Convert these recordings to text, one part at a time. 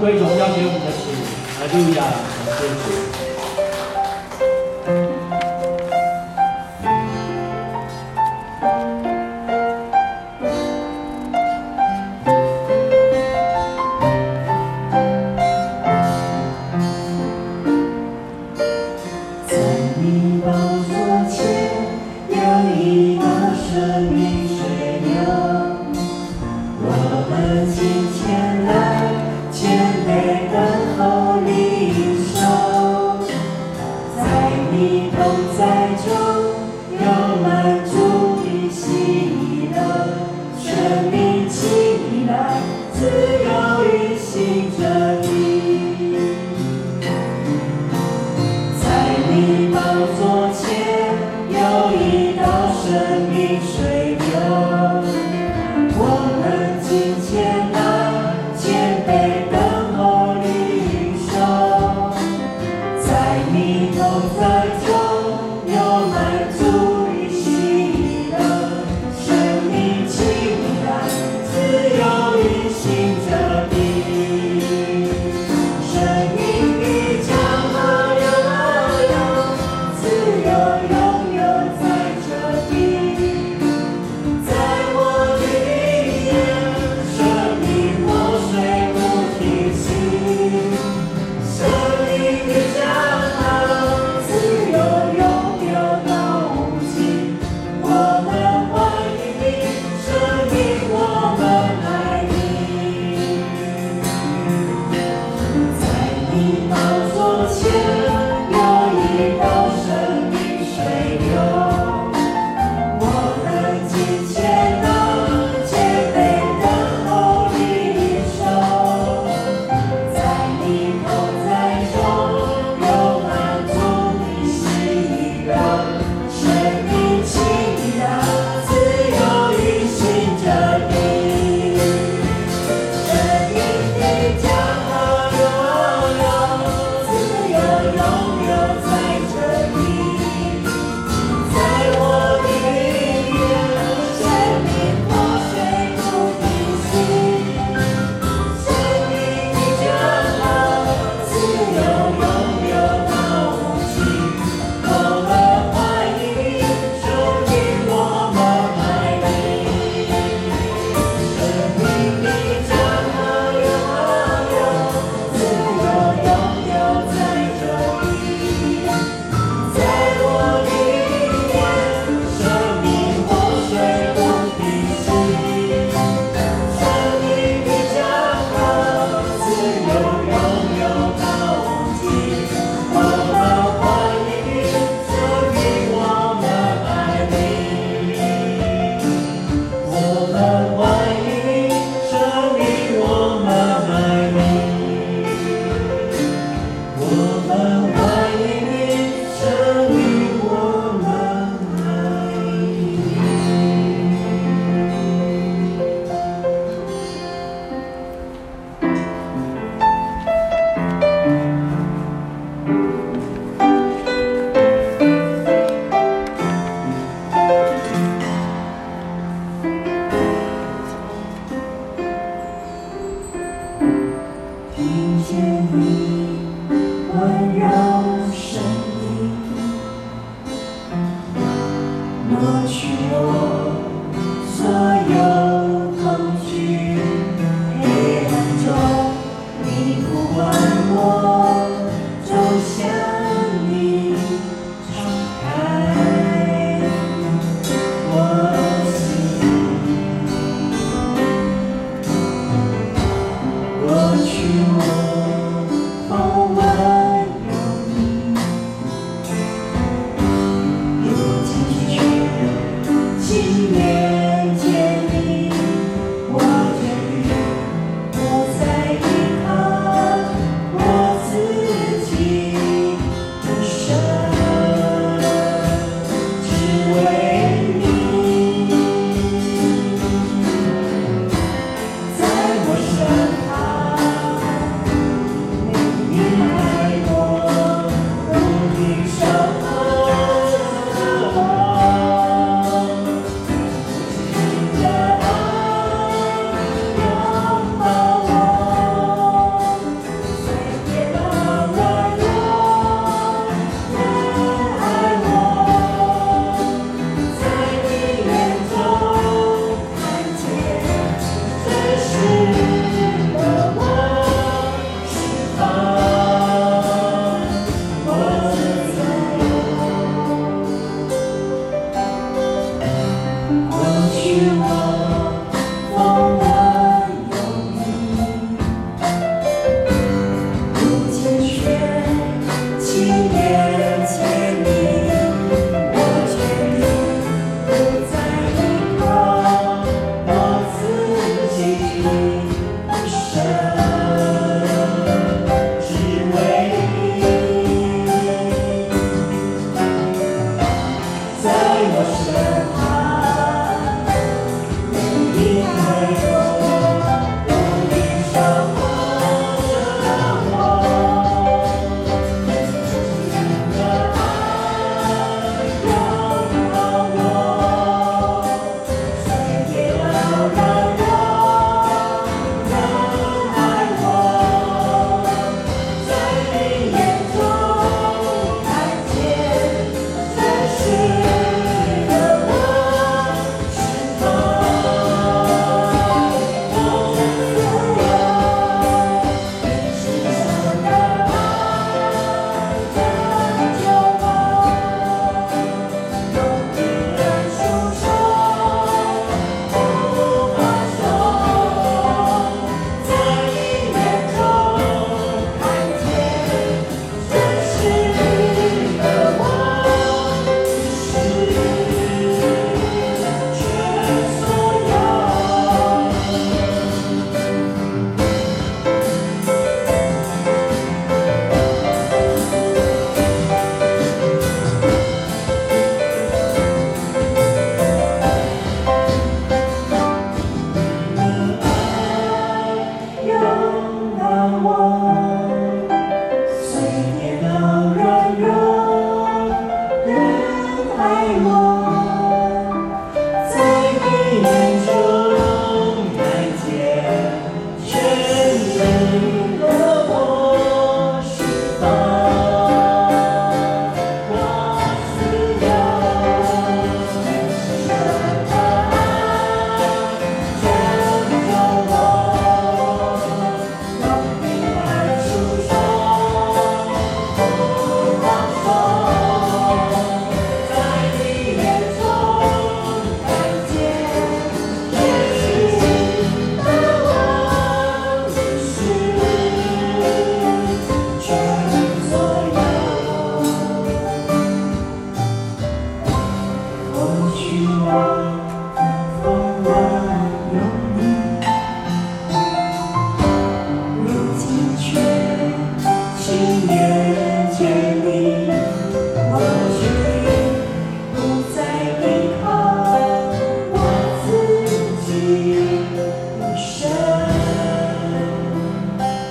掌声归荣耀给我们的主，哈利路亚，感谢主。你笑了。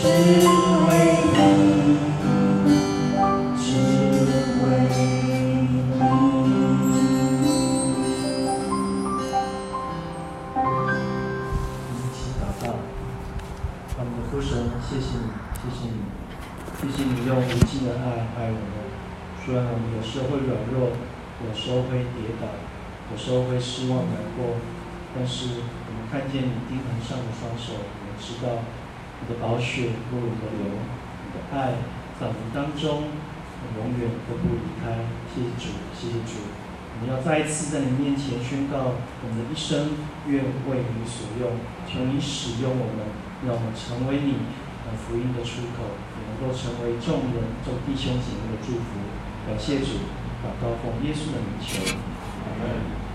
只为你只为一起祷告让我们的哭声谢谢你谢谢你谢谢你用无尽的爱爱我们虽然我们有时候会软弱有时候会跌倒有时候会失望难过但是我们看见你钉痕上的双手我们知道你的宝血如我的流，你的爱在我们当中，永远都不离开。谢谢主，谢谢主。我们要再一次在你面前宣告，我们的一生愿为你所用，求你使用我们，让我们成为你福音的出口，也能够成为众人、众弟兄姐妹的祝福。感谢主，祷告奉耶稣的名求，Amen.